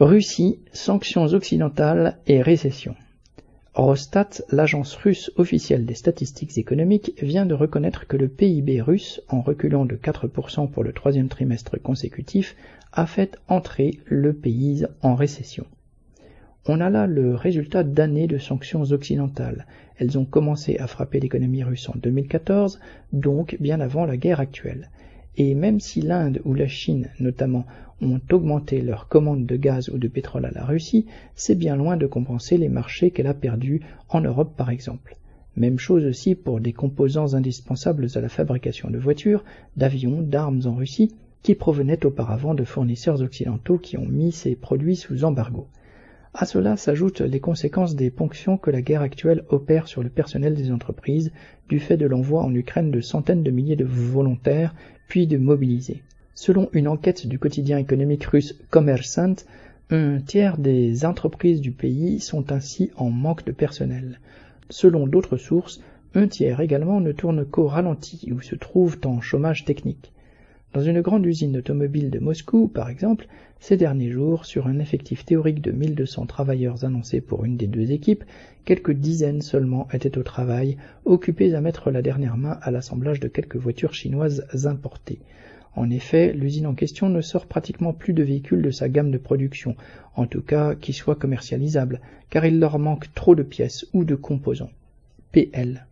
Russie, sanctions occidentales et récession. Eurostat, l'agence russe officielle des statistiques économiques, vient de reconnaître que le PIB russe, en reculant de 4% pour le troisième trimestre consécutif, a fait entrer le pays en récession. On a là le résultat d'années de sanctions occidentales. Elles ont commencé à frapper l'économie russe en 2014, donc bien avant la guerre actuelle. Et même si l'Inde ou la Chine, notamment, ont augmenté leurs commandes de gaz ou de pétrole à la Russie, c'est bien loin de compenser les marchés qu'elle a perdus en Europe par exemple. Même chose aussi pour des composants indispensables à la fabrication de voitures, d'avions, d'armes en Russie, qui provenaient auparavant de fournisseurs occidentaux qui ont mis ces produits sous embargo. À cela s'ajoutent les conséquences des ponctions que la guerre actuelle opère sur le personnel des entreprises, du fait de l'envoi en Ukraine de centaines de milliers de volontaires, puis de mobilisés. Selon une enquête du quotidien économique russe Kommersant, un tiers des entreprises du pays sont ainsi en manque de personnel. Selon d'autres sources, un tiers également ne tourne qu'au ralenti ou se trouvent en chômage technique. Dans une grande usine automobile de Moscou, par exemple, ces derniers jours, sur un effectif théorique de 1200 travailleurs annoncés pour une des deux équipes, quelques dizaines seulement étaient au travail, occupés à mettre la dernière main à l'assemblage de quelques voitures chinoises importées. En effet, l'usine en question ne sort pratiquement plus de véhicules de sa gamme de production, en tout cas qui soient commercialisables, car il leur manque trop de pièces ou de composants. PL